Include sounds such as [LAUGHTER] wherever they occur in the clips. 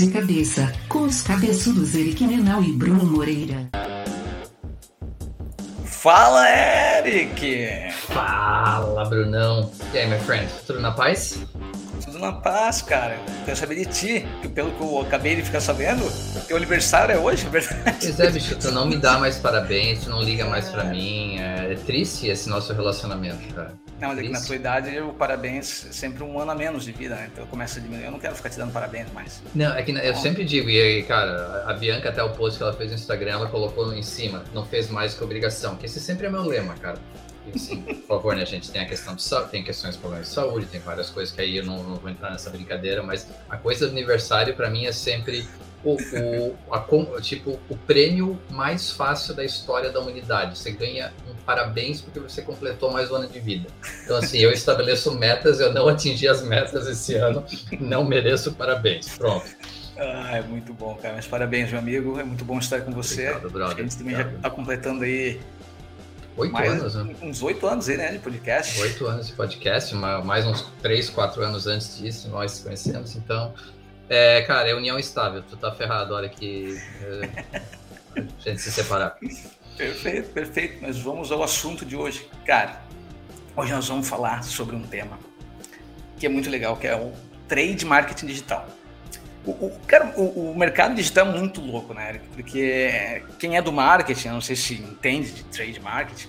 de cabeça, com os cabeçudos Eric Menal e Bruno Moreira. Fala, Eric! Fala, Brunão. E aí, my friend? Tudo na paz? Tudo na paz, cara. Quero saber de ti, que pelo que eu acabei de ficar sabendo, teu aniversário é hoje, é verdade? Pois é, bicho, tu não me dá mais parabéns, tu não liga mais pra mim. É, é triste esse nosso relacionamento, cara. Não, mas é que na tua idade, o parabéns é sempre um ano a menos de vida, né? Então começa a diminuir. Eu não quero ficar te dando parabéns mais. Não, é que eu sempre digo, e aí, cara, a Bianca, até o post que ela fez no Instagram, ela colocou em cima, não fez mais que obrigação, que esse sempre é meu lema, cara. E, sim, por favor, né, gente? Tem a questão de saúde, tem questões de problemas de saúde, tem várias coisas que aí eu não, não vou entrar nessa brincadeira, mas a coisa do aniversário, para mim, é sempre o, o, a, tipo, o prêmio mais fácil da história da humanidade. Você ganha um parabéns porque você completou mais um ano de vida. Então, assim, eu estabeleço metas, eu não atingi as metas esse ano, não mereço parabéns. Pronto. Ah, é muito bom, cara. Mas parabéns, meu amigo. É muito bom estar com você. Obrigado, brother. A gente também já está completando aí Oito anos, né? Uns oito anos aí, né, de podcast. Oito anos de podcast, mais uns três, quatro anos antes disso, nós se conhecemos, então é, cara, é união estável. Tu tá ferrado, olha que é, a [LAUGHS] gente se separar. Perfeito, perfeito. Mas vamos ao assunto de hoje. Cara, hoje nós vamos falar sobre um tema que é muito legal, que é o trade marketing digital. O, o, cara, o, o, mercado digital é muito louco, né, Eric? Porque quem é do marketing, não sei se entende de trade marketing,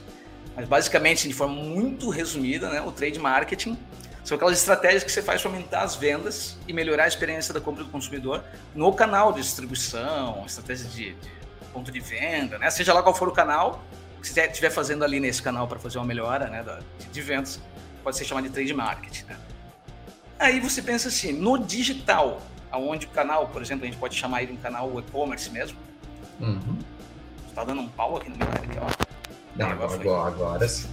mas basicamente, de forma muito resumida, né, o trade marketing são aquelas estratégias que você faz para aumentar as vendas e melhorar a experiência da compra do consumidor no canal de distribuição, estratégia de, de ponto de venda, né? Seja lá qual for o canal que você estiver fazendo ali nesse canal para fazer uma melhora né, de, de vendas, pode ser chamado de trade marketing. Né? Aí você pensa assim, no digital, aonde o canal, por exemplo, a gente pode chamar ele de um canal e-commerce mesmo. Uhum. Está dando um pau aqui no meu aqui, ó. Não, agora, agora, agora sim.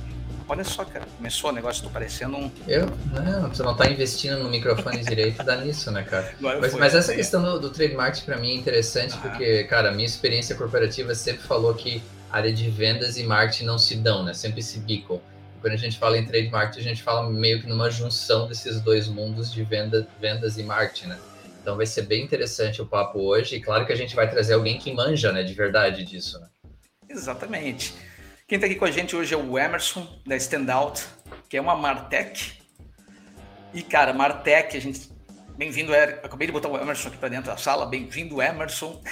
Olha só, cara, começou o negócio, tô parecendo um. Eu? Não, você não tá investindo no microfone direito, dá nisso, né, cara? Mas, mas, essa questão do, do trademark para mim é interessante, ah. porque, cara, a minha experiência corporativa sempre falou que área de vendas e marketing não se dão, né? Sempre se bicam. Quando a gente fala em trade marketing, a gente fala meio que numa junção desses dois mundos de venda, vendas e marketing, né? Então vai ser bem interessante o papo hoje. E claro que a gente vai trazer alguém que manja, né, de verdade disso, né? Exatamente. Quem está aqui com a gente hoje é o Emerson, da Standout, que é uma Martech. E, cara, Martech, a gente. Bem-vindo, Eric. Acabei de botar o Emerson aqui para dentro da sala. Bem-vindo, Emerson.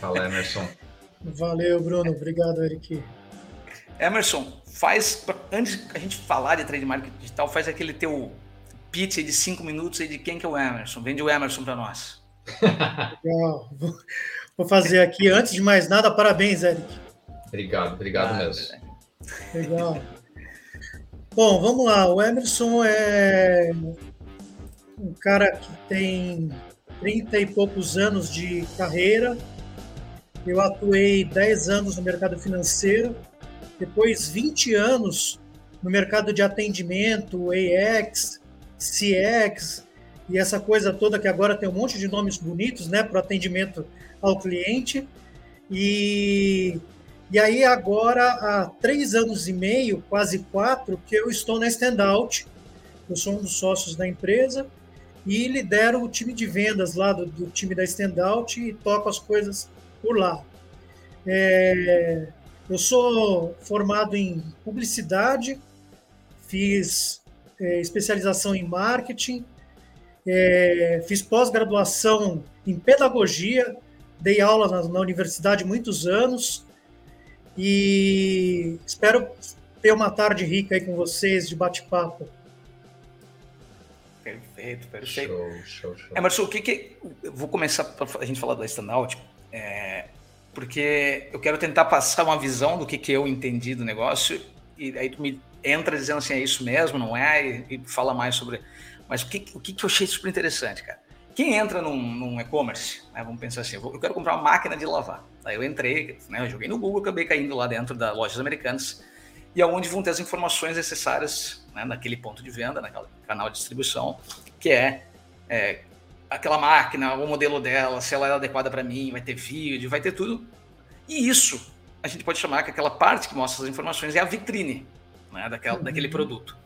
Fala, Emerson. [LAUGHS] Valeu, Bruno. Obrigado, Eric. Emerson, faz. Antes a gente falar de trade marketing digital, faz aquele teu pitch de cinco minutos aí de quem que é o Emerson. Vende o Emerson para nós. [LAUGHS] Legal. Vou fazer aqui. Antes de mais nada, parabéns, Eric. Obrigado, obrigado ah, mesmo. Legal. Bom, vamos lá. O Emerson é um cara que tem 30 e poucos anos de carreira. Eu atuei 10 anos no mercado financeiro, depois 20 anos no mercado de atendimento, AX, CX e essa coisa toda que agora tem um monte de nomes bonitos, né, para atendimento ao cliente. E e aí, agora, há três anos e meio, quase quatro, que eu estou na Standout. Eu sou um dos sócios da empresa e lidero o time de vendas lá do, do time da Standout e toco as coisas por lá. É, eu sou formado em publicidade, fiz é, especialização em marketing, é, fiz pós-graduação em pedagogia, dei aula na, na universidade muitos anos, e espero ter uma tarde rica aí com vocês de bate-papo. Perfeito, perfeito. Show, show, show. Emerson, o que que. Eu vou começar a gente falar da Standout, é, porque eu quero tentar passar uma visão do que, que eu entendi do negócio, e aí tu me entra dizendo assim: é isso mesmo, não é? E, e fala mais sobre. Mas o que, o que, eu achei super interessante, cara? Quem entra num, num e-commerce, né, vamos pensar assim, eu quero comprar uma máquina de lavar. Aí eu entrei, né, eu joguei no Google, acabei caindo lá dentro da lojas americanas e aonde vão ter as informações necessárias né, naquele ponto de venda, naquele canal de distribuição, que é, é aquela máquina, o modelo dela, se ela é adequada para mim, vai ter vídeo, vai ter tudo. E isso a gente pode chamar que aquela parte que mostra as informações é a vitrine né, daquela, uhum. daquele produto.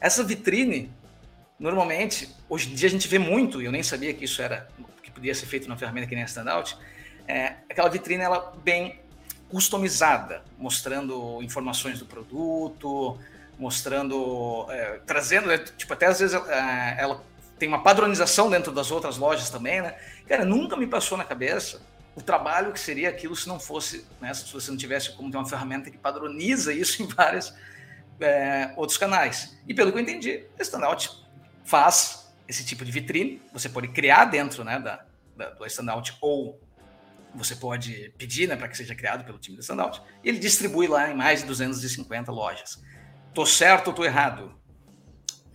Essa vitrine Normalmente, hoje em dia a gente vê muito, e eu nem sabia que isso era, que podia ser feito numa ferramenta que nem a Standout, é aquela vitrine ela bem customizada, mostrando informações do produto, mostrando, é, trazendo, né, tipo, até às vezes é, ela tem uma padronização dentro das outras lojas também, né? Cara, nunca me passou na cabeça o trabalho que seria aquilo se não fosse, né, se você não tivesse como ter uma ferramenta que padroniza isso em vários é, outros canais. E pelo que eu entendi, a Standout faz esse tipo de vitrine, você pode criar dentro né, da, da, do Standout ou você pode pedir né, para que seja criado pelo time da Standout, e ele distribui lá em mais de 250 lojas. Tô certo ou tô errado?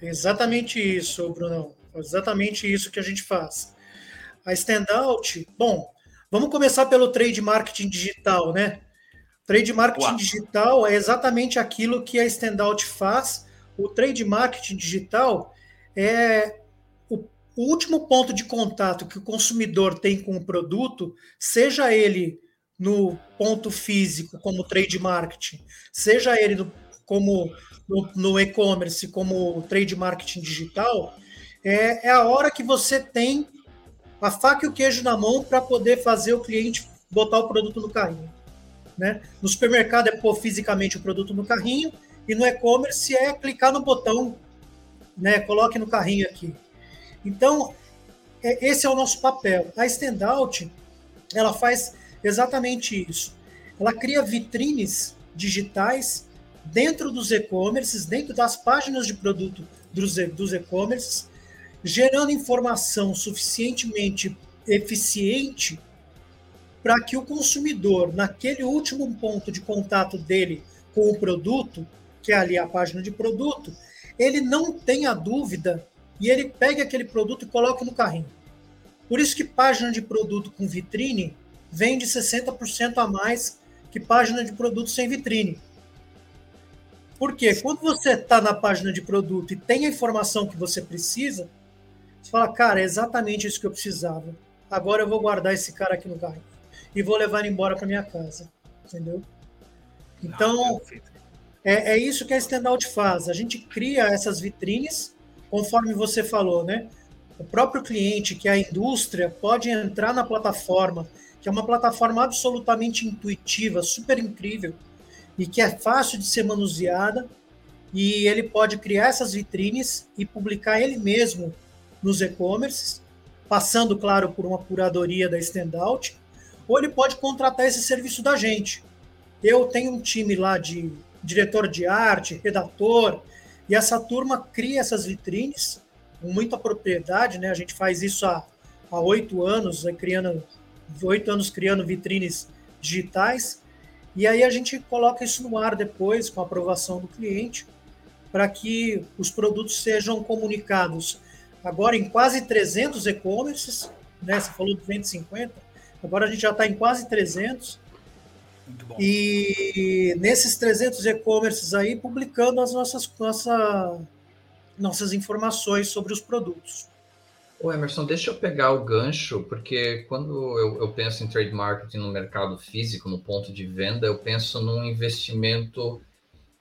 Exatamente isso, Bruno. Exatamente isso que a gente faz. A Standout, bom, vamos começar pelo trade marketing digital, né? Trade marketing Uau. digital é exatamente aquilo que a Standout faz. O trade marketing digital é o, o último ponto de contato que o consumidor tem com o produto, seja ele no ponto físico, como trade marketing, seja ele no, como no, no e-commerce, como trade marketing digital, é, é a hora que você tem a faca e o queijo na mão para poder fazer o cliente botar o produto no carrinho. Né? No supermercado é pôr fisicamente o produto no carrinho e no e-commerce é clicar no botão, né? Coloque no carrinho aqui. Então, é, esse é o nosso papel. A Standout, ela faz exatamente isso. Ela cria vitrines digitais dentro dos e-commerces, dentro das páginas de produto dos e-commerces, gerando informação suficientemente eficiente para que o consumidor, naquele último ponto de contato dele com o produto, que é ali a página de produto, ele não tenha dúvida e ele pegue aquele produto e coloque no carrinho. Por isso que página de produto com vitrine vende 60% a mais que página de produto sem vitrine. Porque quando você está na página de produto e tem a informação que você precisa, você fala, cara, é exatamente isso que eu precisava. Agora eu vou guardar esse cara aqui no carrinho e vou levar embora para minha casa. Entendeu? Então, é, é isso que a Standout faz. A gente cria essas vitrines, conforme você falou, né? O próprio cliente, que é a indústria, pode entrar na plataforma, que é uma plataforma absolutamente intuitiva, super incrível, e que é fácil de ser manuseada, e ele pode criar essas vitrines e publicar ele mesmo nos e-commerces, passando, claro, por uma curadoria da Standout, ou ele pode contratar esse serviço da gente. Eu tenho um time lá de diretor de arte, redator, e essa turma cria essas vitrines com muita propriedade, né? A gente faz isso há oito anos, né? criando oito anos criando vitrines digitais e aí a gente coloca isso no ar depois, com a aprovação do cliente, para que os produtos sejam comunicados agora em quase 300 e-commerces, né? Você falou de 250, agora a gente já está em quase 300. E nesses 300 e-commerces aí, publicando as nossas, nossa, nossas informações sobre os produtos. Ô Emerson, deixa eu pegar o gancho, porque quando eu, eu, penso em trade marketing no mercado físico, no ponto de venda, eu penso num investimento.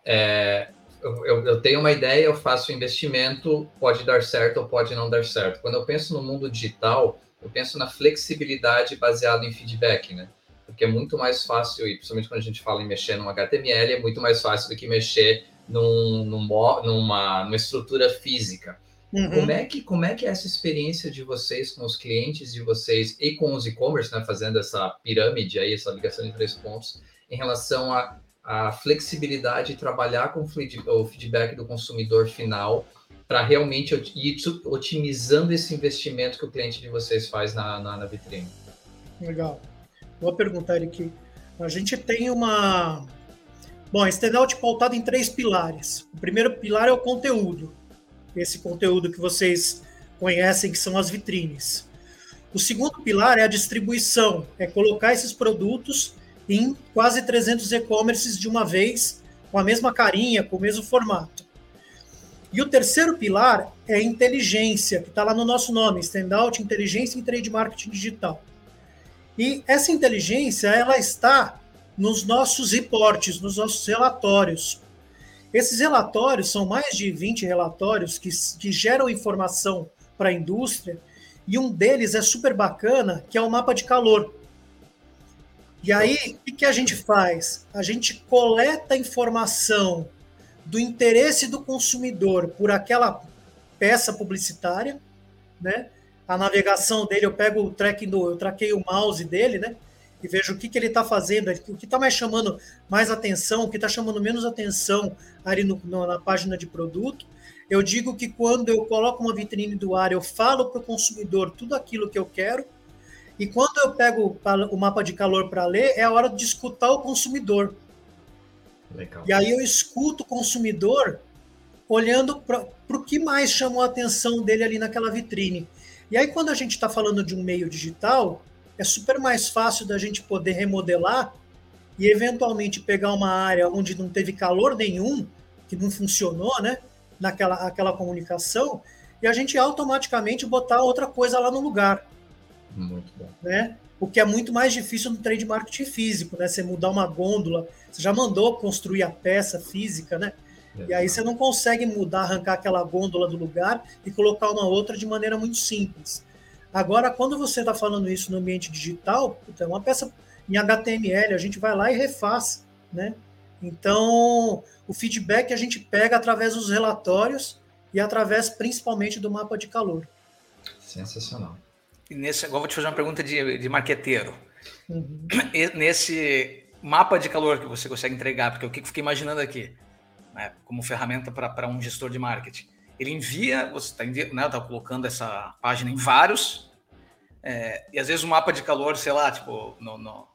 É, eu, eu, tenho uma ideia, eu faço o investimento, pode dar certo ou pode não dar certo. Quando eu penso no mundo digital, eu penso na flexibilidade baseada em feedback, né? Porque é muito mais fácil, e principalmente quando a gente fala em mexer num HTML, é muito mais fácil do que mexer num, num, numa, numa estrutura física. Uhum. Como, é que, como é que é essa experiência de vocês com os clientes de vocês e com os e-commerce, né, fazendo essa pirâmide aí, essa ligação de três pontos, em relação à flexibilidade de trabalhar com o feedback do consumidor final para realmente ir otimizando esse investimento que o cliente de vocês faz na, na, na vitrine? Legal. Vou perguntar aqui. A gente tem uma. Bom, a standout pautado em três pilares. O primeiro pilar é o conteúdo esse conteúdo que vocês conhecem, que são as vitrines. O segundo pilar é a distribuição, é colocar esses produtos em quase 300 e-commerces de uma vez, com a mesma carinha, com o mesmo formato. E o terceiro pilar é inteligência, que está lá no nosso nome, Standout Inteligência em Trade Marketing Digital. E essa inteligência, ela está nos nossos reportes, nos nossos relatórios. Esses relatórios são mais de 20 relatórios que, que geram informação para a indústria E um deles é super bacana, que é o mapa de calor. E aí, o que a gente faz? A gente coleta informação do interesse do consumidor por aquela peça publicitária, né? A navegação dele, eu pego o tracking do, eu traquei o mouse dele, né? E vejo o que, que ele está fazendo, o que está mais chamando mais atenção, o que está chamando menos atenção ali no, na página de produto. Eu digo que quando eu coloco uma vitrine do ar, eu falo para o consumidor tudo aquilo que eu quero, e quando eu pego o mapa de calor para ler, é a hora de escutar o consumidor. Legal. E aí eu escuto o consumidor olhando para o que mais chamou a atenção dele ali naquela vitrine. E aí, quando a gente está falando de um meio digital, é super mais fácil da gente poder remodelar e eventualmente pegar uma área onde não teve calor nenhum, que não funcionou, né? Naquela aquela comunicação, e a gente automaticamente botar outra coisa lá no lugar. Muito bom. Né? O que é muito mais difícil no trade marketing físico, né? Você mudar uma gôndola, você já mandou construir a peça física, né? E aí você não consegue mudar, arrancar aquela gôndola do lugar e colocar uma outra de maneira muito simples. Agora, quando você está falando isso no ambiente digital, é uma peça em HTML, a gente vai lá e refaz, né? Então, o feedback a gente pega através dos relatórios e através principalmente do mapa de calor. Sensacional. E nesse, agora vou te fazer uma pergunta de, de marqueteiro. Uhum. [CLEARS THROAT] Nesse mapa de calor que você consegue entregar, porque o que eu fiquei imaginando aqui, né, como ferramenta para um gestor de marketing, ele envia, você está né, tá colocando essa página em vários, é, e às vezes o mapa de calor, sei lá, tipo, no, no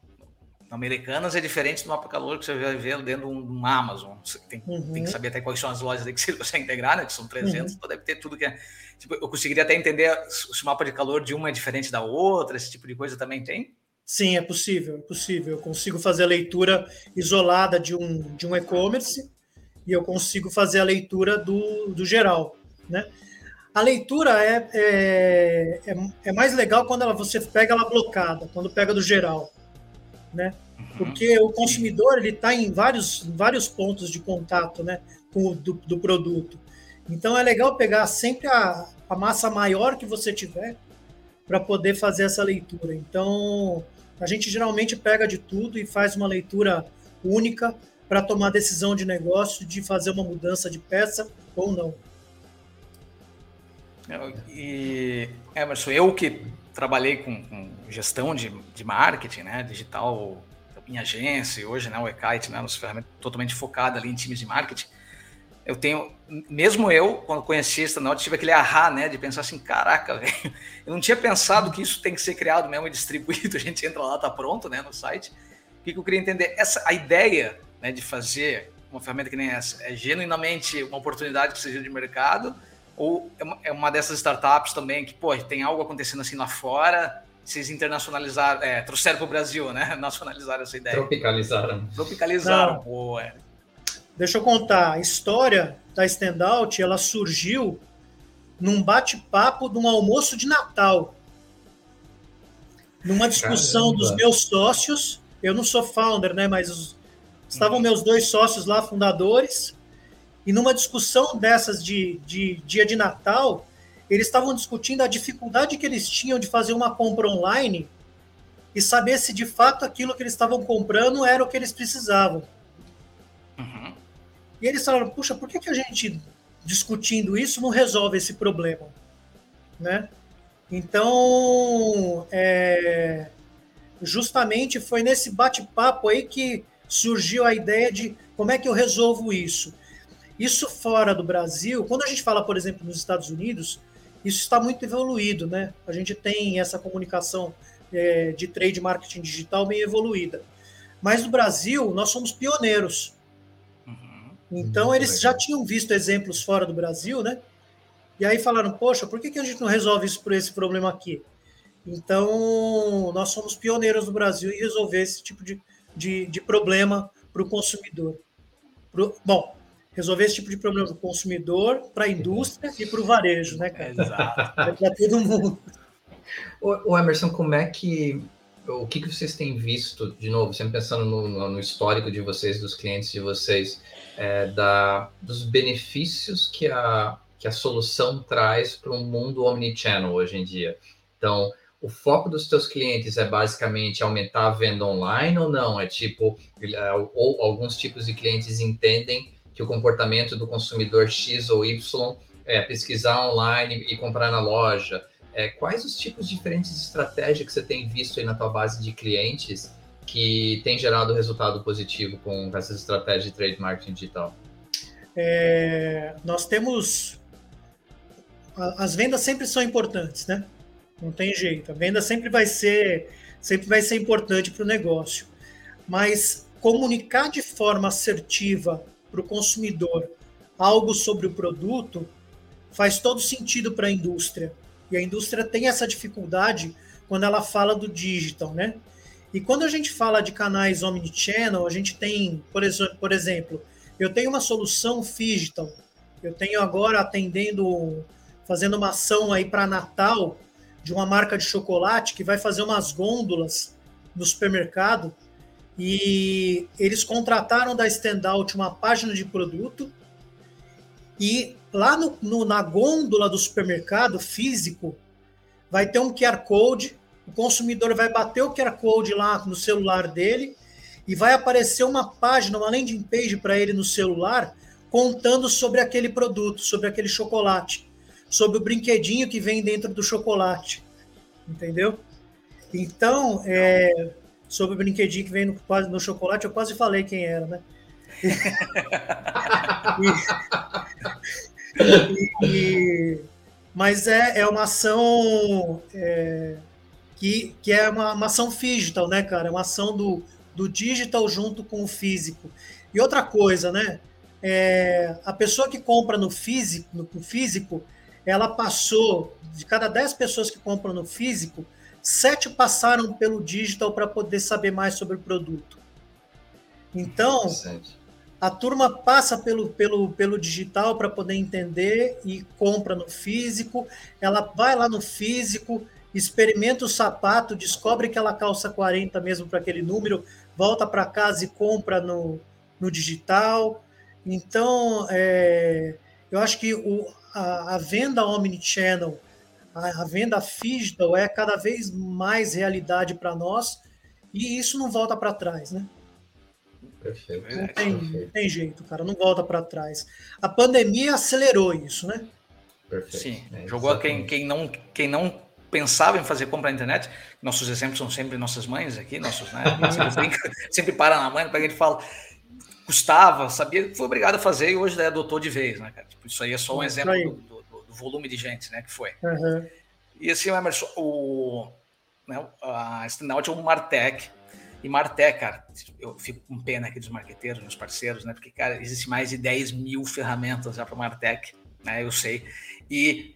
Americanas é diferente do mapa de calor que você vai ver dentro de um, Amazon. Você tem, uhum. tem, que saber até quais são as lojas que [LAUGHS] você consegue integrar, né, que são 300, uhum. então deve ter tudo que é Tipo, eu conseguiria até entender se o mapa de calor de uma é diferente da outra, esse tipo de coisa também tem? Sim, é possível, é possível. Eu consigo fazer a leitura isolada de um, de um e-commerce e eu consigo fazer a leitura do, do geral, né? A leitura é, é, é, é mais legal quando ela, você pega ela blocada, quando pega do geral, né? Porque o consumidor ele está em vários, vários pontos de contato, né, com o, do, do produto. Então é legal pegar sempre a, a massa maior que você tiver para poder fazer essa leitura. Então a gente geralmente pega de tudo e faz uma leitura única para tomar decisão de negócio de fazer uma mudança de peça ou não. E Emerson, eu que trabalhei com, com gestão de, de marketing, né, digital em agência, hoje né, o eKite, né, nossa ferramenta totalmente focada ali em times de marketing eu tenho, mesmo eu, quando conheci esse Stanaught, tive aquele ahá, né, de pensar assim, caraca, [LAUGHS] velho, eu não tinha pensado que isso tem que ser criado mesmo e distribuído, [LAUGHS] a gente entra lá, tá pronto, né, no site. O que, eu queria entender? Essa, a ideia, né, de fazer uma ferramenta que nem essa, é genuinamente uma oportunidade que seja de mercado, ou é uma, é uma dessas startups também que, pô, tem algo acontecendo assim lá fora, vocês internacionalizaram, é, trouxeram para o Brasil, né, [LAUGHS] nacionalizaram essa ideia. Tropicalizaram. Tropicalizaram, não. pô, é. Deixa eu contar, a história da Standout, ela surgiu num bate-papo de um almoço de Natal. Numa discussão Caramba. dos meus sócios, eu não sou founder, né, mas os, estavam meus dois sócios lá, fundadores, e numa discussão dessas de, de dia de Natal, eles estavam discutindo a dificuldade que eles tinham de fazer uma compra online e saber se de fato aquilo que eles estavam comprando era o que eles precisavam. E eles falaram, puxa, por que, que a gente, discutindo isso, não resolve esse problema? Né? Então, é, justamente foi nesse bate-papo aí que surgiu a ideia de como é que eu resolvo isso. Isso fora do Brasil, quando a gente fala, por exemplo, nos Estados Unidos, isso está muito evoluído, né? A gente tem essa comunicação é, de trade marketing digital bem evoluída. Mas no Brasil, nós somos pioneiros. Então, Muito eles legal. já tinham visto exemplos fora do Brasil, né? E aí falaram, poxa, por que, que a gente não resolve isso por esse problema aqui? Então, nós somos pioneiros no Brasil em resolver esse tipo de, de, de problema para o consumidor. Pro, bom, resolver esse tipo de problema para o consumidor, para a indústria e para o varejo, né, cara? Exato. É para todo mundo. O Emerson, como é que o que, que vocês têm visto, de novo, sempre pensando no, no histórico de vocês, dos clientes de vocês, é, da, dos benefícios que a, que a solução traz para um mundo omnichannel hoje em dia? Então, o foco dos teus clientes é basicamente aumentar a venda online ou não? É tipo, é, ou alguns tipos de clientes entendem que o comportamento do consumidor X ou Y é pesquisar online e comprar na loja. É, quais os tipos diferentes de que você tem visto aí na tua base de clientes que tem gerado resultado positivo com essas estratégias de trade marketing digital? É, nós temos. As vendas sempre são importantes, né? Não tem jeito. A venda sempre vai ser, sempre vai ser importante para o negócio. Mas comunicar de forma assertiva para o consumidor algo sobre o produto faz todo sentido para a indústria. E a indústria tem essa dificuldade quando ela fala do digital, né? E quando a gente fala de canais omnichannel, a gente tem, por exemplo, por exemplo eu tenho uma solução digital. Eu tenho agora atendendo, fazendo uma ação aí para Natal de uma marca de chocolate que vai fazer umas gôndolas no supermercado e eles contrataram da Standout uma página de produto e lá no, no, na gôndola do supermercado físico vai ter um QR Code o consumidor vai bater o QR Code lá no celular dele e vai aparecer uma página, uma landing page para ele no celular, contando sobre aquele produto, sobre aquele chocolate, sobre o brinquedinho que vem dentro do chocolate. Entendeu? Então, é, sobre o brinquedinho que vem no, no chocolate, eu quase falei quem era, né? e, [LAUGHS] e, mas é, é uma ação. É, que, que é uma, uma ação digital, né, cara? É uma ação do, do digital junto com o físico. E outra coisa, né? É, a pessoa que compra no físico, no físico, ela passou, de cada 10 pessoas que compram no físico, sete passaram pelo digital para poder saber mais sobre o produto. Então, a turma passa pelo, pelo, pelo digital para poder entender e compra no físico, ela vai lá no físico, experimenta o sapato, descobre que ela calça 40 mesmo para aquele número, volta para casa e compra no, no digital. Então, é, eu acho que o, a, a venda omnichannel, a, venda digital é cada vez mais realidade para nós e isso não volta para trás, né? Perfeito. Não tem, Perfeito. tem jeito, cara, não volta para trás. A pandemia acelerou isso, né? Perfeito. Sim, é, jogou quem, quem, não, quem não pensava em fazer compra na internet, nossos exemplos são sempre nossas mães aqui, nossos, né? [LAUGHS] Sempre, sempre para na mãe, para a gente fala, custava, sabia, foi obrigado a fazer e hoje é adotou de vez, né, cara? Tipo, isso aí é só um exemplo do, do, volume de gente, né, que foi. Uhum. E assim, Emerson, o, né, a Standout é um Martech, e Martech, cara, eu fico com pena aqui dos marqueteiros, meus parceiros, né, porque, cara, existe mais de 10 mil ferramentas já para Martech, né, eu sei, e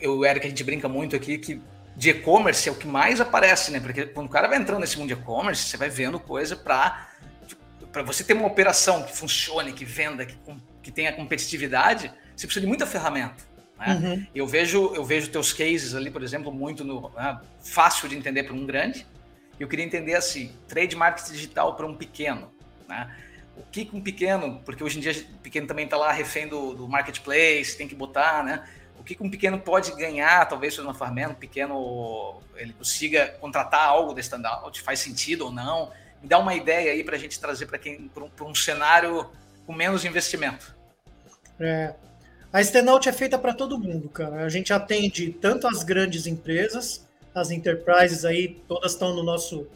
eu e o Eric, a gente brinca muito aqui que de e-commerce é o que mais aparece, né? Porque quando o cara vai entrando nesse mundo de e-commerce, você vai vendo coisa para para você ter uma operação que funcione, que venda, que, que tenha competitividade, você precisa de muita ferramenta. Né? Uhum. Eu vejo eu vejo teus cases ali, por exemplo, muito no né, fácil de entender para um grande. Eu queria entender assim, trade marketing digital para um pequeno, né? O que um pequeno, porque hoje em dia o pequeno também está lá refém do, do marketplace, tem que botar, né? o que, um pequeno pode ganhar, talvez seja uma farmela, um pequeno ele consiga contratar algo da standout, faz sentido ou não? Me dá uma ideia aí para a gente trazer para quem para um, um, cenário com menos investimento. É, a standout é feita para todo mundo, cara. A gente atende tanto as grandes empresas, as enterprises aí, todas estão no nosso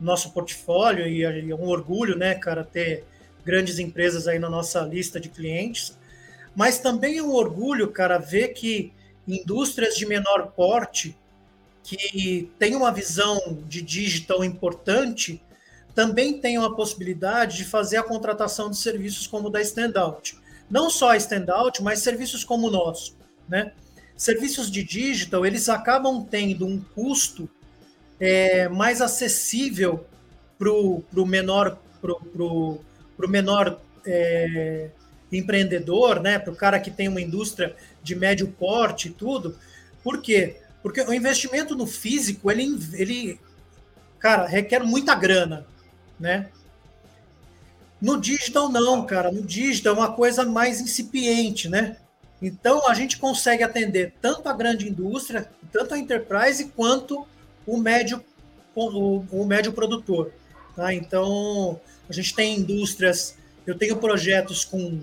nosso portfólio e é um orgulho, né, cara, ter grandes empresas aí na nossa lista de clientes mas também é um orgulho, cara, ver que indústrias de menor porte, que têm uma visão de digital importante, também tenham a possibilidade de fazer a contratação de serviços como o da Standout. Não só Standout, mas serviços como o nosso, né? Serviços de digital, eles acabam tendo um custo é, mais acessível para o menor, pro, pro, pro menor é, empreendedor, né, para o cara que tem uma indústria de médio porte e tudo. Por quê? Porque o investimento no físico, ele, ele cara, requer muita grana, né? No digital não, cara. No digital é uma coisa mais incipiente, né? Então, a gente consegue atender tanto a grande indústria, tanto a enterprise, quanto o médio, o, o médio produtor. Tá? Então, a gente tem indústrias, eu tenho projetos com.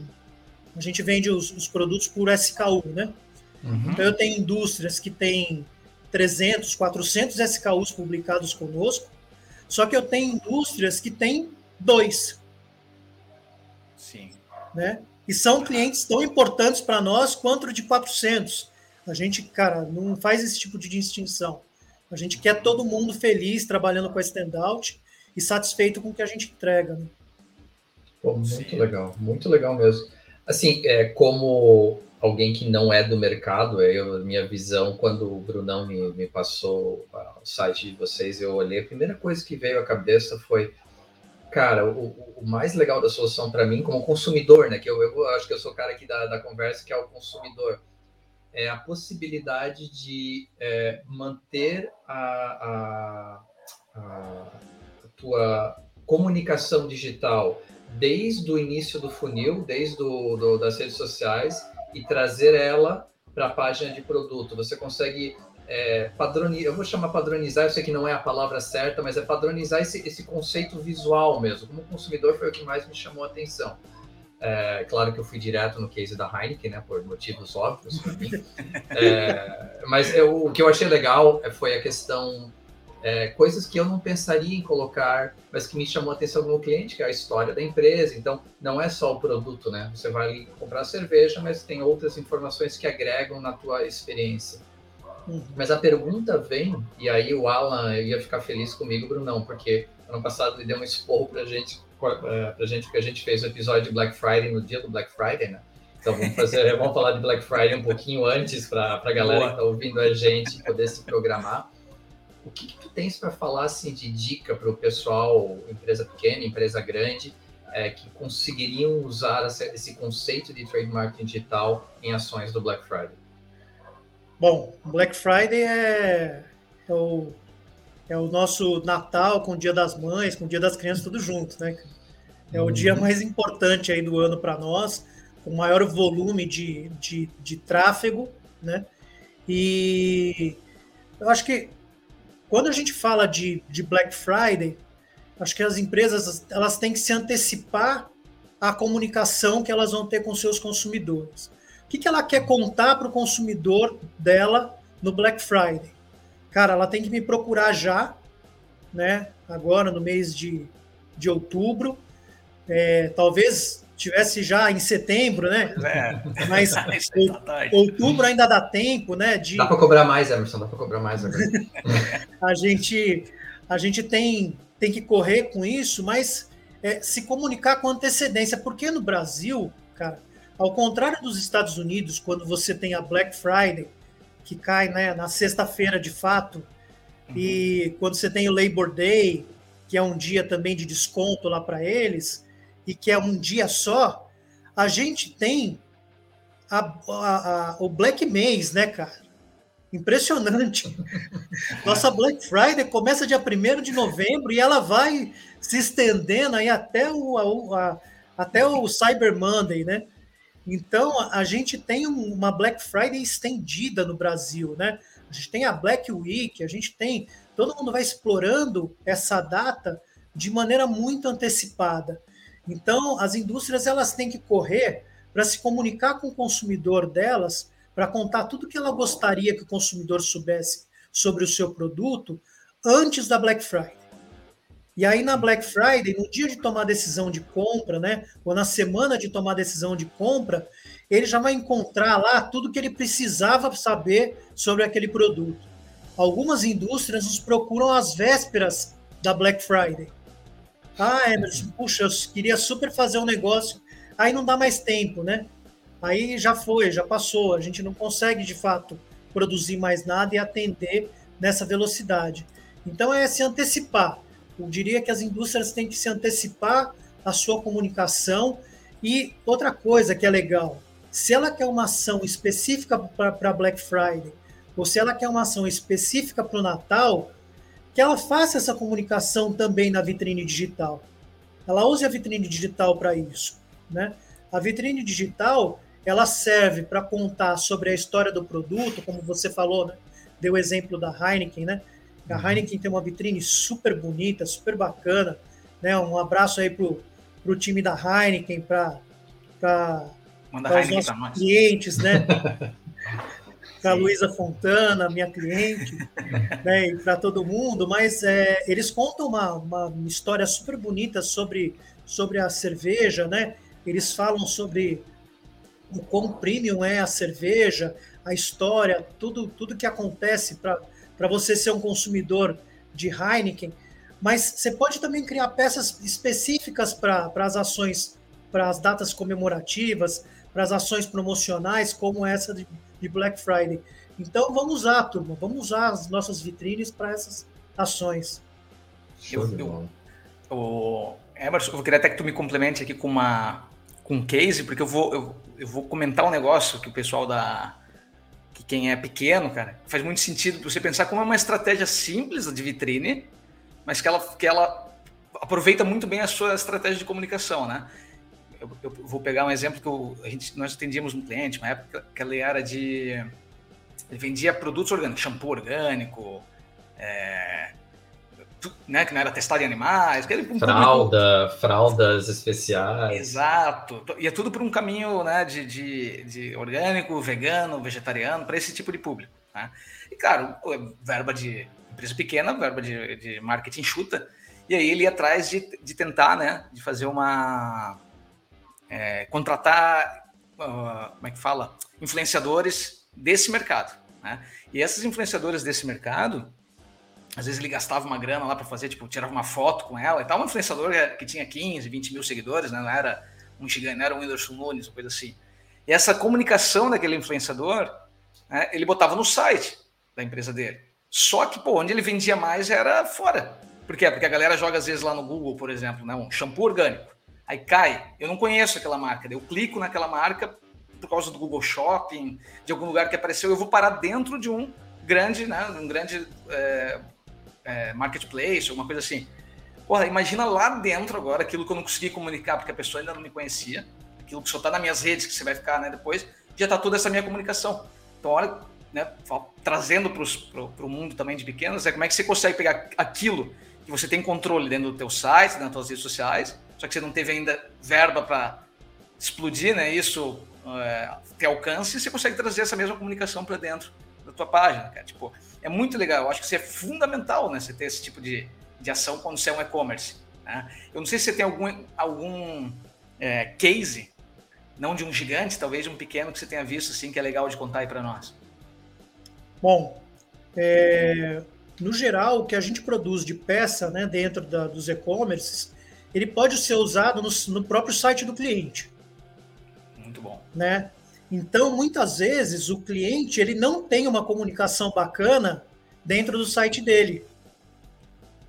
A gente vende os, os produtos por SKU, né? Uhum. Então, eu tenho indústrias que têm 300, 400 SKUs publicados conosco, só que eu tenho indústrias que têm dois. Né? E são clientes tão importantes para nós quanto o de 400. A gente, cara, não faz esse tipo de distinção. A gente quer todo mundo feliz trabalhando com a standout e satisfeito com o que a gente entrega. Né? Pô, muito Sim. legal, muito legal mesmo. Assim, é, como alguém que não é do mercado, é eu, minha visão, quando o Brunão me, me passou o site de vocês, eu olhei, a primeira coisa que veio à cabeça foi, cara, o, o mais legal da solução para mim, como consumidor, né, que eu, eu, acho que eu sou o cara aqui da, da conversa, que é o consumidor, é a possibilidade de é, manter a, a, a tua comunicação digital desde o início do funil, desde do, do, das redes sociais, e trazer ela para a página de produto. Você consegue é, padronizar, eu vou chamar padronizar, eu sei que não é a palavra certa, mas é padronizar esse, esse conceito visual mesmo. Como consumidor foi o que mais me chamou a atenção. É, claro que eu fui direto no case da Heineken, né, por motivos óbvios para mim. [LAUGHS] É, mas eu, o que eu achei legal foi a questão é, coisas que eu não pensaria em colocar, mas que me chamou a atenção como cliente, que é a história da empresa. Então, não é só o produto, né? Você vai comprar cerveja, mas tem outras informações que agregam na tua experiência. Uhum. Mas a pergunta vem, e aí o Alan ia ficar feliz comigo, Brunão, porque ano passado ele deu um esporro pra gente, é, pra gente, porque a gente fez o episódio de Black Friday no dia do Black Friday, né? Então vamos fazer, [LAUGHS] vamos falar de Black Friday um pouquinho antes para a galera Boa. que está ouvindo a gente poder se programar. O que, que tu tens para falar assim, de dica para o pessoal, empresa pequena, empresa grande, é, que conseguiriam usar esse conceito de trade marketing digital em ações do Black Friday? Bom, Black Friday é, é, o, é o nosso Natal com o Dia das Mães, com o Dia das Crianças, tudo junto, né? É o dia uhum. mais importante aí do ano para nós, com maior volume de, de, de tráfego, né? E eu acho que quando a gente fala de, de Black Friday, acho que as empresas elas têm que se antecipar à comunicação que elas vão ter com seus consumidores. O que, que ela quer contar para o consumidor dela no Black Friday? Cara, ela tem que me procurar já, né? Agora no mês de, de outubro. É, talvez tivesse já em setembro, né? É. Mas [LAUGHS] outubro ainda dá tempo, né? De... Dá para cobrar mais, Emerson, dá para cobrar mais agora. [LAUGHS] a gente, a gente tem, tem que correr com isso, mas é, se comunicar com antecedência, porque no Brasil, cara, ao contrário dos Estados Unidos, quando você tem a Black Friday, que cai né, na sexta-feira de fato, uhum. e quando você tem o Labor Day, que é um dia também de desconto lá para eles, e que é um dia só, a gente tem a, a, a, o Black Mês, né, cara? Impressionante. [LAUGHS] Nossa Black Friday começa dia 1 de novembro e ela vai se estendendo aí até o, a, até o Cyber Monday, né? Então, a gente tem uma Black Friday estendida no Brasil, né? A gente tem a Black Week, a gente tem. Todo mundo vai explorando essa data de maneira muito antecipada. Então, as indústrias elas têm que correr para se comunicar com o consumidor delas, para contar tudo que ela gostaria que o consumidor soubesse sobre o seu produto antes da Black Friday. E aí na Black Friday, no dia de tomar decisão de compra, né, ou na semana de tomar decisão de compra, ele já vai encontrar lá tudo que ele precisava saber sobre aquele produto. Algumas indústrias nos procuram às vésperas da Black Friday ah, Emerson, puxa, eu queria super fazer um negócio, aí não dá mais tempo, né? Aí já foi, já passou, a gente não consegue de fato produzir mais nada e atender nessa velocidade. Então é se antecipar. Eu diria que as indústrias têm que se antecipar a sua comunicação. E outra coisa que é legal, se ela quer uma ação específica para Black Friday, ou se ela quer uma ação específica para o Natal, que ela faça essa comunicação também na vitrine digital. Ela use a vitrine digital para isso, né? A vitrine digital ela serve para contar sobre a história do produto, como você falou, né? deu o exemplo da Heineken, né? A uhum. Heineken tem uma vitrine super bonita, super bacana, né? Um abraço aí pro, pro time da Heineken, para os nossos clientes, né? [LAUGHS] para Luísa Fontana, minha cliente, [LAUGHS] né, e para todo mundo, mas é, eles contam uma, uma história super bonita sobre, sobre a cerveja, né? Eles falam sobre o quão premium é a cerveja, a história, tudo, tudo que acontece para você ser um consumidor de Heineken. Mas você pode também criar peças específicas para as ações, para as datas comemorativas, para as ações promocionais, como essa de, de Black Friday. Então vamos usar, turma, vamos usar as nossas vitrines para essas ações. Eu, eu, o Emerson, eu queria até que tu me complemente aqui com uma com um case, porque eu vou, eu, eu vou comentar um negócio que o pessoal da que quem é pequeno, cara, faz muito sentido você pensar como é uma estratégia simples de vitrine, mas que ela, que ela aproveita muito bem a sua estratégia de comunicação, né? Eu, eu vou pegar um exemplo que eu, a gente, nós atendíamos um cliente, uma época que ele era de ele vendia produtos orgânicos, shampoo orgânico, é, né, que não era testado em animais. Um Fralda, público... fraldas especiais. Exato. Ia é tudo por um caminho né, de, de, de orgânico, vegano, vegetariano, para esse tipo de público. Né? E, claro, verba de empresa pequena, verba de, de marketing chuta, e aí ele ia atrás de, de tentar, né, de fazer uma... É, contratar, uh, como é que fala? Influenciadores desse mercado. Né? E esses influenciadores desse mercado, às vezes ele gastava uma grana lá para fazer, tipo, tirava uma foto com ela e tal. Um influenciador que tinha 15, 20 mil seguidores, né? Não era um gigante, não era um Whindersson Nunes, uma coisa assim. E essa comunicação daquele influenciador, né, ele botava no site da empresa dele. Só que, pô, onde ele vendia mais era fora. Por quê? Porque a galera joga às vezes lá no Google, por exemplo, né, um shampoo orgânico. Aí cai, eu não conheço aquela marca, eu clico naquela marca por causa do Google Shopping, de algum lugar que apareceu, eu vou parar dentro de um grande, né, um grande é, é, marketplace, alguma coisa assim. Porra, imagina lá dentro agora aquilo que eu não consegui comunicar porque a pessoa ainda não me conhecia, aquilo que só está nas minhas redes, que você vai ficar né, depois, já está toda essa minha comunicação. Então, olha, né, trazendo para o mundo também de pequenos, é como é que você consegue pegar aquilo que você tem controle dentro do teu site, nas tuas redes sociais, só que você não teve ainda verba para explodir né, isso, é, ter alcance, você consegue trazer essa mesma comunicação para dentro da tua página, cara. Tipo, é muito legal. Eu acho que isso é fundamental, né? Você ter esse tipo de, de ação quando você é um e-commerce. Né? Eu não sei se você tem algum, algum é, case, não de um gigante, talvez de um pequeno que você tenha visto, assim, que é legal de contar aí para nós. Bom, é, no geral, o que a gente produz de peça né, dentro da, dos e-commerces, ele pode ser usado no, no próprio site do cliente. Muito bom. Né? Então, muitas vezes, o cliente ele não tem uma comunicação bacana dentro do site dele.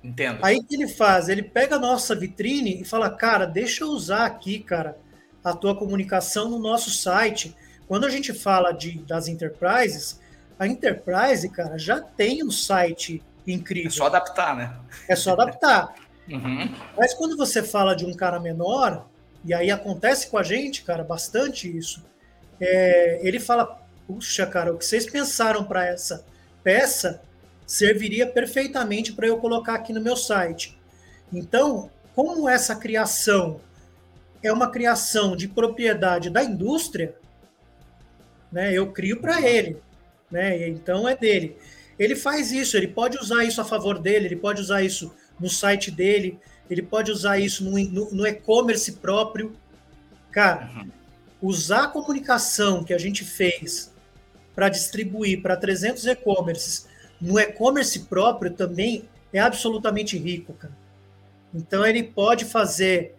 Entendo. Aí o que ele faz? Ele pega a nossa vitrine e fala, cara, deixa eu usar aqui, cara, a tua comunicação no nosso site. Quando a gente fala de, das enterprises, a enterprise, cara, já tem um site incrível. É só adaptar, né? É só adaptar. uhum. Mas quando você fala de um cara menor, e aí acontece com a gente, cara, bastante isso é, ele fala: puxa, cara, o que vocês pensaram para essa peça serviria perfeitamente para eu colocar aqui no meu site. Então, como essa criação é uma criação de propriedade da indústria, né, eu crio para ele, né, então é dele. Ele faz isso, ele pode usar isso a favor dele, ele pode usar isso no site dele, ele pode usar isso no, no, no e-commerce próprio. Cara, uhum usar a comunicação que a gente fez para distribuir para 300 e-commerces no e-commerce próprio também é absolutamente rico, cara. Então ele pode fazer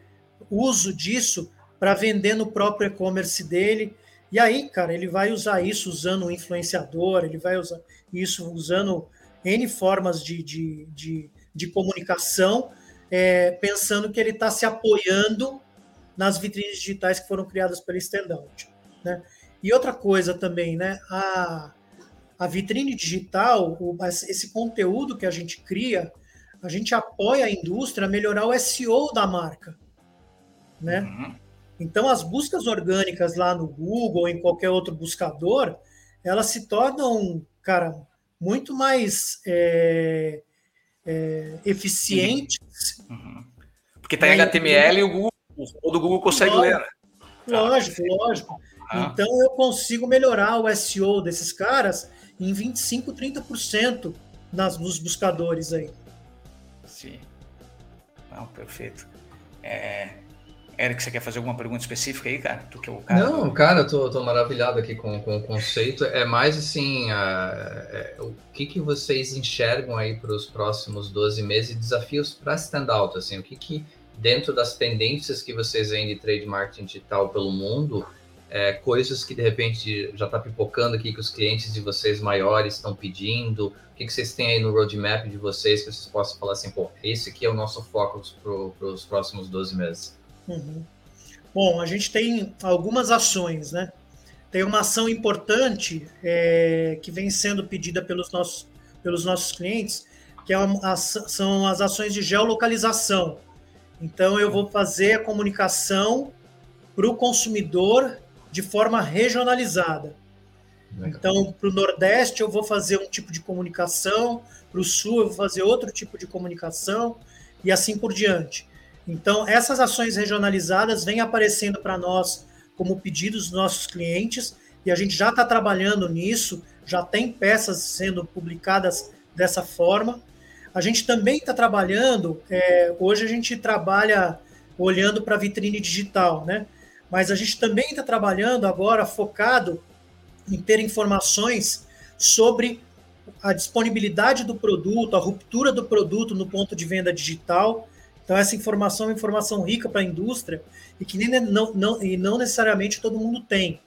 uso disso para vender no próprio e-commerce dele. E aí, cara, ele vai usar isso usando o influenciador, ele vai usar isso usando N formas de, de, de, de comunicação, é, pensando que ele está se apoiando nas vitrines digitais que foram criadas pela Standout. Né? E outra coisa também, né? A, a vitrine digital, o, esse conteúdo que a gente cria, a gente apoia a indústria a melhorar o SEO da marca. Né? Uhum. Então, as buscas orgânicas lá no Google ou em qualquer outro buscador, elas se tornam, cara, muito mais é, é, eficientes. Uhum. Porque está em HTML e o Google, o do Google consegue lógico, ler. Né? Lógico, lógico. Ah. Então eu consigo melhorar o SEO desses caras em 25, 30% nas, nos buscadores aí. Sim. Não, perfeito. É, Eric, você quer fazer alguma pergunta específica aí, cara? Tu que é o cara Não, cara, eu tô, tô maravilhado aqui com, com o conceito. É mais assim, a, é, o que, que vocês enxergam aí para os próximos 12 meses, desafios para standout, assim, o que que dentro das pendências que vocês veem de trade marketing digital pelo mundo, é, coisas que de repente já está pipocando aqui que os clientes de vocês maiores estão pedindo, o que, que vocês têm aí no roadmap de vocês que vocês possam falar assim, pô, esse aqui é o nosso foco para os próximos 12 meses? Uhum. Bom, a gente tem algumas ações, né? Tem uma ação importante é, que vem sendo pedida pelos nossos, pelos nossos clientes, que é uma, são as ações de geolocalização. Então, eu vou fazer a comunicação para o consumidor de forma regionalizada. Então, para o Nordeste, eu vou fazer um tipo de comunicação, para o Sul, eu vou fazer outro tipo de comunicação, e assim por diante. Então, essas ações regionalizadas vêm aparecendo para nós como pedidos dos nossos clientes e a gente já está trabalhando nisso, já tem peças sendo publicadas dessa forma. A gente também está trabalhando, é, hoje a gente trabalha olhando para a vitrine digital, né? Mas a gente também está trabalhando agora focado em ter informações sobre a disponibilidade do produto, a ruptura do produto no ponto de venda digital então, essa informação é uma informação rica para a indústria e que nem, não, não, e não necessariamente todo mundo tem.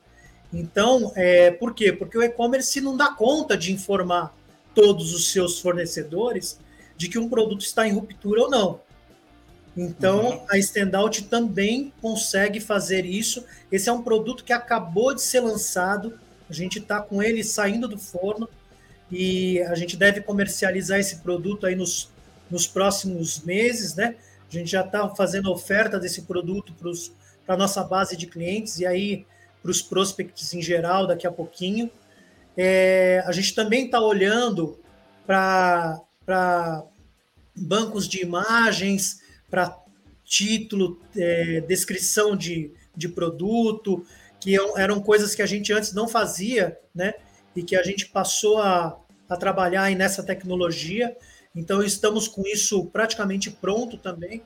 Então, é, por quê? Porque o e-commerce não dá conta de informar todos os seus fornecedores de que um produto está em ruptura ou não. Então, uhum. a Standout também consegue fazer isso. Esse é um produto que acabou de ser lançado, a gente está com ele saindo do forno e a gente deve comercializar esse produto aí nos, nos próximos meses, né? A gente já está fazendo oferta desse produto para a nossa base de clientes e aí para os prospects em geral daqui a pouquinho. É, a gente também está olhando para bancos de imagens, para título, é, descrição de, de produto, que eram coisas que a gente antes não fazia, né? E que a gente passou a, a trabalhar nessa tecnologia. Então, estamos com isso praticamente pronto também.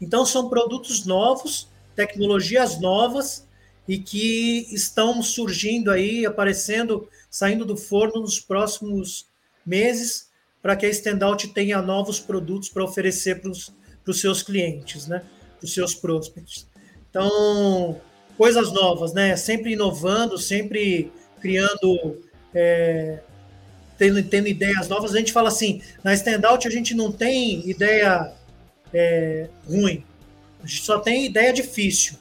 Então, são produtos novos, tecnologias novas e que estão surgindo aí, aparecendo, saindo do forno nos próximos meses, para que a Standout tenha novos produtos para oferecer para os seus clientes, né? para os seus prospects. Então, coisas novas, né? Sempre inovando, sempre criando é, tendo, tendo ideias novas. A gente fala assim, na standout a gente não tem ideia é, ruim, a gente só tem ideia difícil.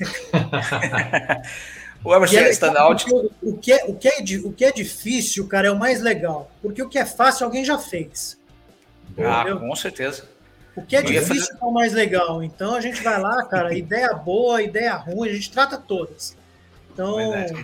[LAUGHS] o Emerson é standout. O que, é, o, que é, o que é difícil, cara, é o mais legal. Porque o que é fácil, alguém já fez. Ah, com certeza. O que é Eu difícil fazer... é o mais legal. Então a gente vai lá, cara, [LAUGHS] ideia boa, ideia ruim, a gente trata todas. Então...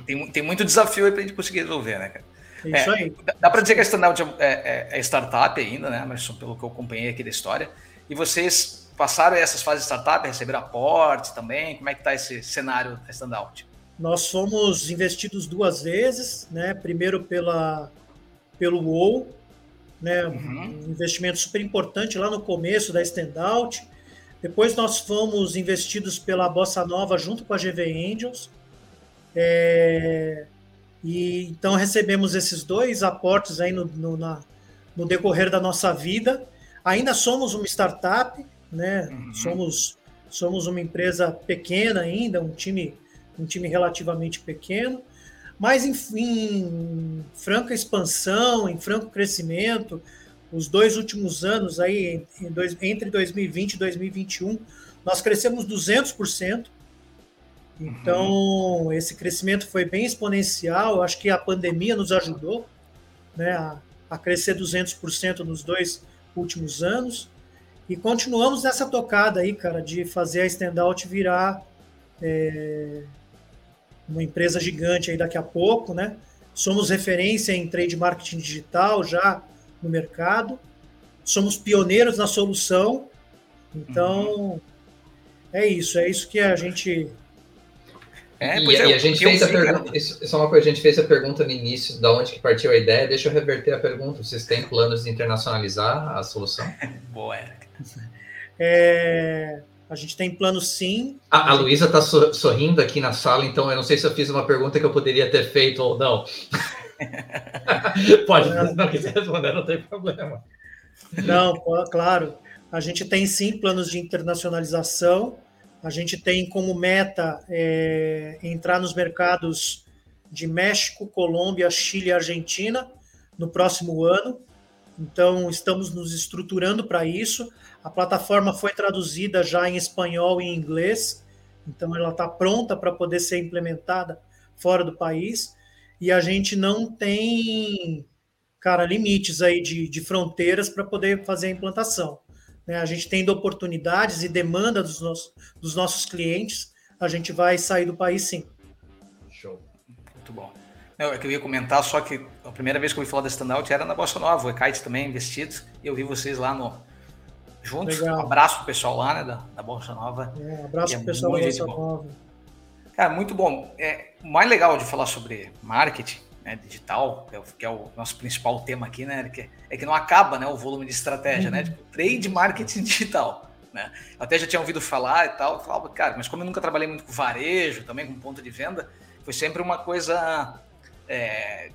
Tem, tem muito desafio aí pra gente conseguir resolver, né, cara? É isso aí. Dá para dizer que a Standout é, é, é, startup ainda, né, Emerson, pelo que eu acompanhei aqui da história. E vocês passaram essas fases de startup, receberam aportes também? Como é que está esse cenário da Standout? Nós fomos investidos duas vezes, né? Primeiro pela, pelo WoW, né? Uhum. Um investimento super importante lá no começo da Standout. Depois nós fomos investidos pela Bossa Nova junto com a GV Angels. É, e então recebemos esses dois aportes aí no, no, na, no decorrer da nossa vida. Ainda somos uma startup, né? Uhum. Somos, somos uma empresa pequena ainda, um time, um time relativamente pequeno, mas em, em franca expansão, em franco crescimento. Os dois últimos anos aí, dois, entre 2020 e 2021, nós crescemos 200%. Então, uhum. esse crescimento foi bem exponencial. Acho que a pandemia nos ajudou né, a, a crescer 200% nos dois últimos anos. E continuamos nessa tocada aí, cara, de fazer a Standout virar é, uma empresa gigante aí daqui a pouco, né? Somos referência em trade marketing digital já no mercado. Somos pioneiros na solução. Então, uhum. é isso. É isso que a gente é, e, é, e, a gente fez a pergunta, isso, isso é uma coisa, a gente fez a pergunta no início, da onde que partiu a ideia, deixa eu reverter a pergunta, vocês têm planos de internacionalizar a solução? Boa. É, a gente tem planos sim. A, a Luísa está so, sorrindo aqui na sala, então eu não sei se eu fiz uma pergunta que eu poderia ter feito ou não. [LAUGHS] Pode, se não quiser responder, não tem problema. Não, claro. A gente tem sim planos de internacionalização, a gente tem como meta é, entrar nos mercados de México, Colômbia, Chile e Argentina no próximo ano. Então, estamos nos estruturando para isso. A plataforma foi traduzida já em espanhol e em inglês, então ela está pronta para poder ser implementada fora do país. E a gente não tem, cara, limites aí de, de fronteiras para poder fazer a implantação. Né? A gente tendo oportunidades e demanda dos nossos, dos nossos clientes, a gente vai sair do país sim. Show. Muito bom. É eu ia comentar, só que a primeira vez que eu ouvi falar da Standout era na Bossa Nova, o Ekite também investido, e eu vi vocês lá no juntos. Legal. Um abraço pro pessoal lá, né, da, da Bossa Nova. É, um abraço pro é pessoal da Bossa Nova. Cara, muito bom. É, o mais legal de falar sobre marketing né, digital, que é, o, que é, o, nosso principal tema aqui, né, que é que não acaba né, o volume de estratégia, né, uhum. né? Tipo, trade marketing [LAUGHS] digital. Né? Eu até já tinha ouvido falar e tal, eu falava, cara, mas como eu nunca trabalhei muito com varejo, também com ponto de venda, foi sempre uma coisa é,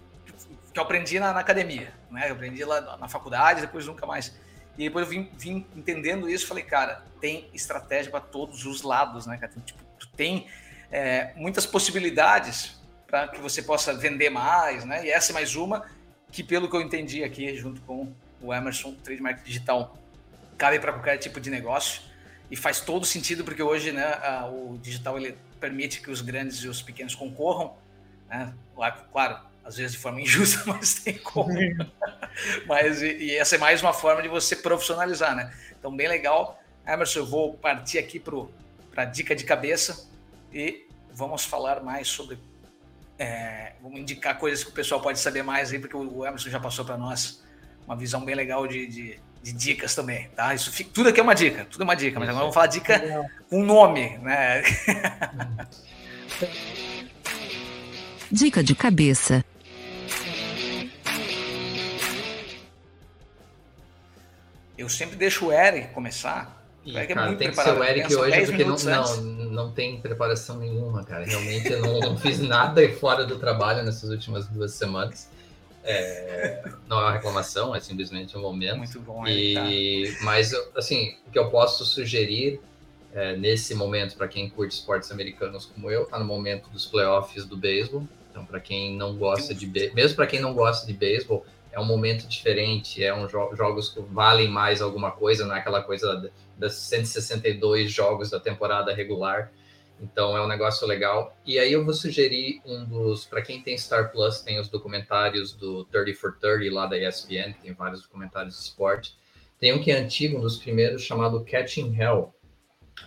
que eu aprendi na, na, academia, né? Eu aprendi lá na faculdade, depois nunca mais. E depois eu vim, vim entendendo isso, falei, cara, tem estratégia para todos os lados, né, cara? Tipo, tu tem é, muitas possibilidades para que você possa vender mais, né? E essa é mais uma que, pelo que eu entendi aqui, junto com o Emerson, Trademark Digital, cabe para qualquer tipo de negócio e faz todo sentido porque hoje, né, a, o digital ele permite que os grandes e os pequenos concorram, né? Claro, às vezes de forma [LAUGHS] injusta, mas tem como. [LAUGHS] mas e, e, essa é mais uma forma de você profissionalizar, né? Então bem legal. Emerson, eu vou partir aqui para a dica de cabeça e vamos falar mais sobre é, vamos indicar coisas que o pessoal pode saber mais aí, porque o Emerson já passou para nós uma visão bem legal de, de, de, dicas também, tá? Isso fica, tudo aqui é uma dica, tudo é uma dica, mas agora vamos falar dica com nome, né? [LAUGHS] Dica de cabeça. Eu sempre deixo o Eric começar e, é cara, tem que ser o Eric hoje, porque não, não, não tem preparação nenhuma, cara. Realmente eu não, não fiz nada fora do trabalho nessas últimas duas semanas. É, não é uma reclamação, é simplesmente um momento. Muito bom, e, tá. Mas, assim, o que eu posso sugerir é, nesse momento, para quem curte esportes americanos como eu, tá no momento dos playoffs do beisebol. Então, para quem não gosta de mesmo para quem não gosta de beisebol, é um momento diferente, é um jo jogos que valem mais alguma coisa, não é aquela coisa das 162 jogos da temporada regular. Então é um negócio legal. E aí eu vou sugerir um dos, para quem tem Star Plus, tem os documentários do 30 for 30 lá da ESPN, tem vários documentários de esporte. Tem um que é antigo, um dos primeiros, chamado Catching Hell,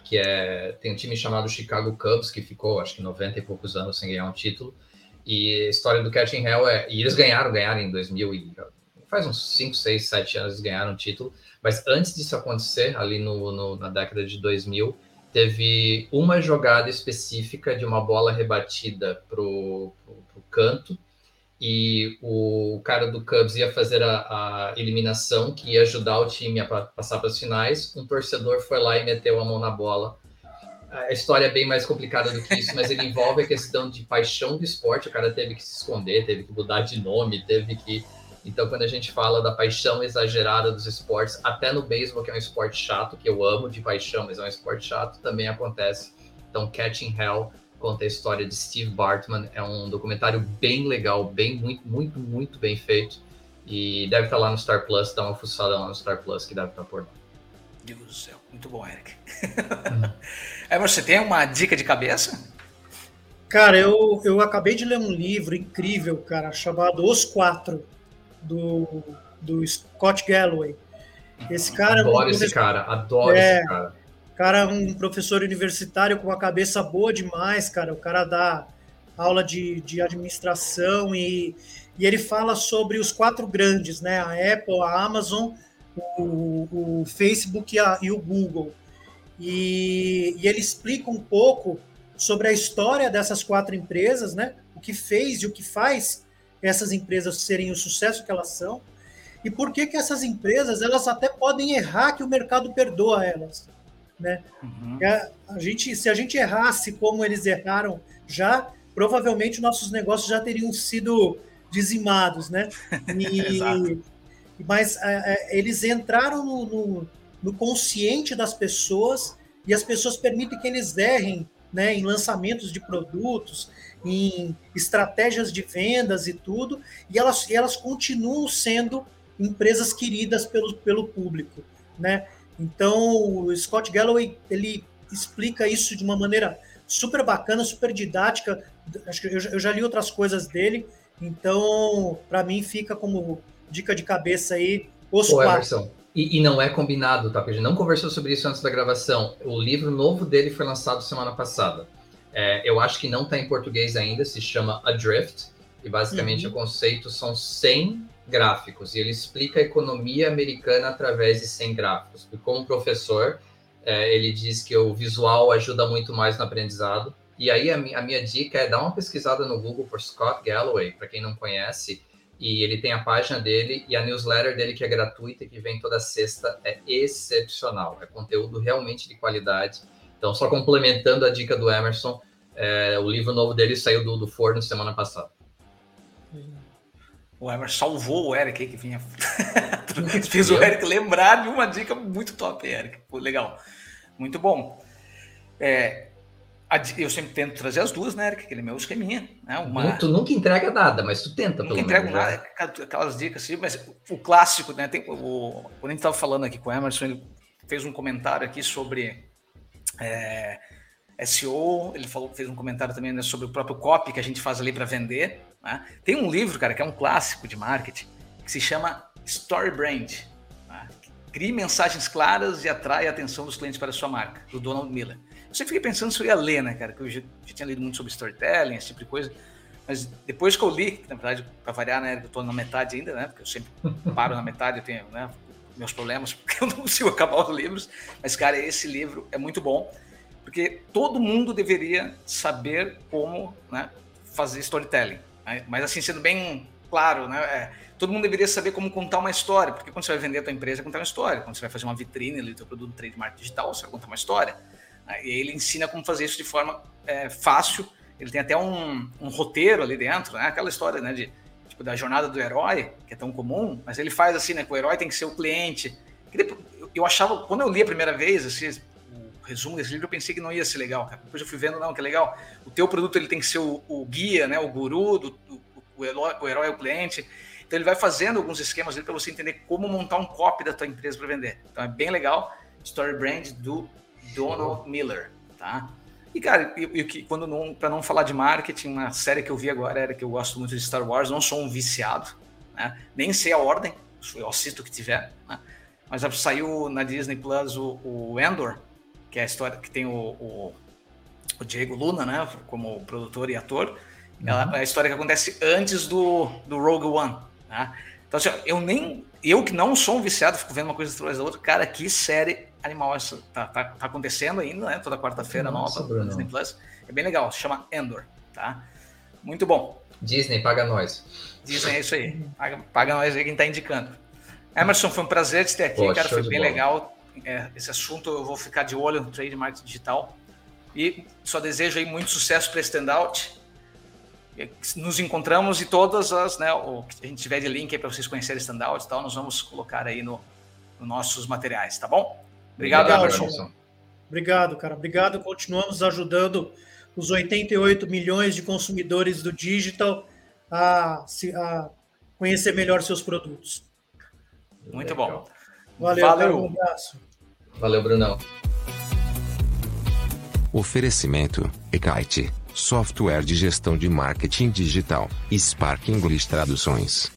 que é tem um time chamado Chicago Cubs que ficou, acho que 90 e poucos anos sem ganhar um título e a história do Catching Hell é. E eles ganharam, ganharam em 2000 e. Faz uns 5, 6, 7 anos eles ganharam o título. Mas antes disso acontecer, ali no, no, na década de 2000, teve uma jogada específica de uma bola rebatida pro, pro, pro canto. E o cara do Cubs ia fazer a, a eliminação, que ia ajudar o time a passar para as finais. Um torcedor foi lá e meteu a mão na bola a história é bem mais complicada do que isso, mas ele envolve a questão de paixão do esporte. O cara teve que se esconder, teve que mudar de nome, teve que. Então, quando a gente fala da paixão exagerada dos esportes, até no beisebol, que é um esporte chato, que eu amo de paixão, mas é um esporte chato, também acontece. Então, Catching Hell conta a história de Steve Bartman. É um documentário bem legal, bem, muito, muito, muito bem feito. E deve estar lá no Star Plus, dá uma fuçada lá no Star Plus, que deve estar por lá. Deus do céu, muito bom, Eric. Hum. [LAUGHS] É, você tem uma dica de cabeça? Cara, eu, eu acabei de ler um livro incrível, cara, chamado Os Quatro, do, do Scott Galloway. Esse cara. Adoro esse cara, adoro é, esse cara. cara é um professor universitário com uma cabeça boa demais, cara. O cara dá aula de, de administração e, e ele fala sobre os quatro grandes, né? A Apple, a Amazon, o, o Facebook e, a, e, o Google. E, e ele explica um pouco sobre a história dessas quatro empresas, né? O que fez e o que faz essas empresas serem o sucesso que elas são e por que que essas empresas elas até podem errar que o mercado perdoa elas, né? Uhum. A, a, gente, se a gente errasse como eles erraram já, provavelmente nossos negócios já teriam sido dizimados, né? [LAUGHS] E, mas é, é, eles entraram no, no, no consciente das pessoas e as pessoas permitem que eles errem né, em lançamentos de produtos, em estratégias de vendas e tudo, e elas, e elas continuam sendo empresas queridas pelo, pelo público, né? Então, o Scott Galloway, ele explica isso de uma maneira super bacana, super didática. Acho que eu, eu já li outras coisas dele, então, para mim, fica como dica de cabeça aí os Ô, quatro. Emerson, e, e, não é combinado, tá? Porque a gente não conversou sobre isso antes da gravação. O livro novo dele foi lançado semana passada. É, eu acho que não está em português ainda, se chama Adrift. E basicamente uhum. o conceito são 100 gráficos. E ele explica a economia americana através de 100 gráficos. E como professor, é, ele diz que o visual ajuda muito mais no aprendizado. E aí a, a minha dica é dar uma pesquisada no Google por Scott Galloway, para quem não conhece e ele tem a página dele e a newsletter dele que é gratuita que vem toda sexta. É excepcional. É conteúdo realmente de qualidade. Então só complementando a dica do Emerson é, o livro novo dele saiu do, do forno semana passada. O Emerson salvou o Eric aí que vinha [LAUGHS] fez o Eric lembrar de uma dica muito top Eric. Legal. Muito bom. É, eu sempre tento trazer as duas, né, Eric? Aquele meu esqueminha. Né? Uma... Tu nunca entrega nada, mas tu tenta, nunca entrego menos, nada, né? aquelas dicas assim, mas o clássico, né? Tem, o, quando a gente estava falando aqui com o Emerson, ele fez um comentário aqui sobre é, SEO, ele falou, fez um comentário também né, sobre o próprio copy que a gente faz ali para vender. Né? Tem um livro, cara, que é um clássico de marketing, que se chama Story Brand. Né? Crie mensagens claras e atrai a atenção dos clientes para a sua marca, do Donald Miller. Eu sempre fiquei pensando se eu ia ler, né, cara? Que eu já, já, tinha lido muito sobre storytelling, esse tipo de coisa. Mas depois que eu li, na verdade, para variar, né, eu tô na metade ainda, né? Porque eu sempre [LAUGHS] paro na metade, eu tenho, né, meus problemas, [LAUGHS] porque eu não consigo acabar os livros. Mas, cara, esse livro é muito bom, porque todo mundo deveria saber como né, fazer storytelling. Né? Mas, assim, sendo bem claro, né? É, todo mundo deveria saber como contar uma história, porque quando você vai vender a tua empresa, contar uma história. Quando você vai fazer uma vitrine do teu produto trademark digital, você vai contar uma história. Ele ensina como fazer isso de forma é, fácil. Ele tem até um, um, roteiro ali dentro, né? Aquela história, né? De, tipo, da jornada do herói, que é tão comum, mas ele faz assim, né? Que o herói tem que ser o cliente. Eu achava, quando eu li a primeira vez, assim, o resumo desse livro, eu pensei que não ia ser legal. Depois eu fui vendo, não, que é legal. O teu produto ele tem que ser o, o guia, né? O guru, do, do, o, herói, o herói é o cliente. Então ele vai fazendo alguns esquemas para você entender como montar um copy da tua empresa para vender. Então é bem legal. Story Brand do Donald Miller, tá? E, cara, eu, eu, quando não, para não falar de marketing, uma série que eu vi agora era que eu gosto muito de Star Wars, não sou um viciado, né? Nem sei a ordem, eu assisto o que tiver, né? Mas saiu na Disney Plus o, o Endor, que é a história que tem o, o, o Diego Luna, né? Como produtor e ator. Uhum. Ela, é a história que acontece antes do, do Rogue One, né? Então, assim, eu nem. Eu que não sou um viciado, fico vendo uma coisa atrás da outra. Cara, que série animal isso tá, tá, tá acontecendo ainda, né? Toda quarta-feira nova no Disney Plus. É bem legal, se chama Endor, tá? Muito bom. Disney, paga nós. Disney é isso aí. Paga, paga nós aí quem tá indicando. Emerson, foi um prazer te ter aqui, Pô, cara. Foi bem bola. legal. É, esse assunto eu vou ficar de olho no trade marketing digital. E só desejo aí muito sucesso para Standout. Nos encontramos e todas as, né, o que a gente tiver de link aí para vocês conhecerem Standout e tal, nós vamos colocar aí no, nos nossos materiais, tá bom? Obrigado, Emerson. Obrigado, cara. Obrigado. Continuamos ajudando os 88 milhões de consumidores do digital a, a conhecer melhor seus produtos. Muito bom. Valeu, Valeu. um abraço. Valeu, Brunão. Oferecimento: Ekite, software de gestão de marketing digital, Spark English Traduções.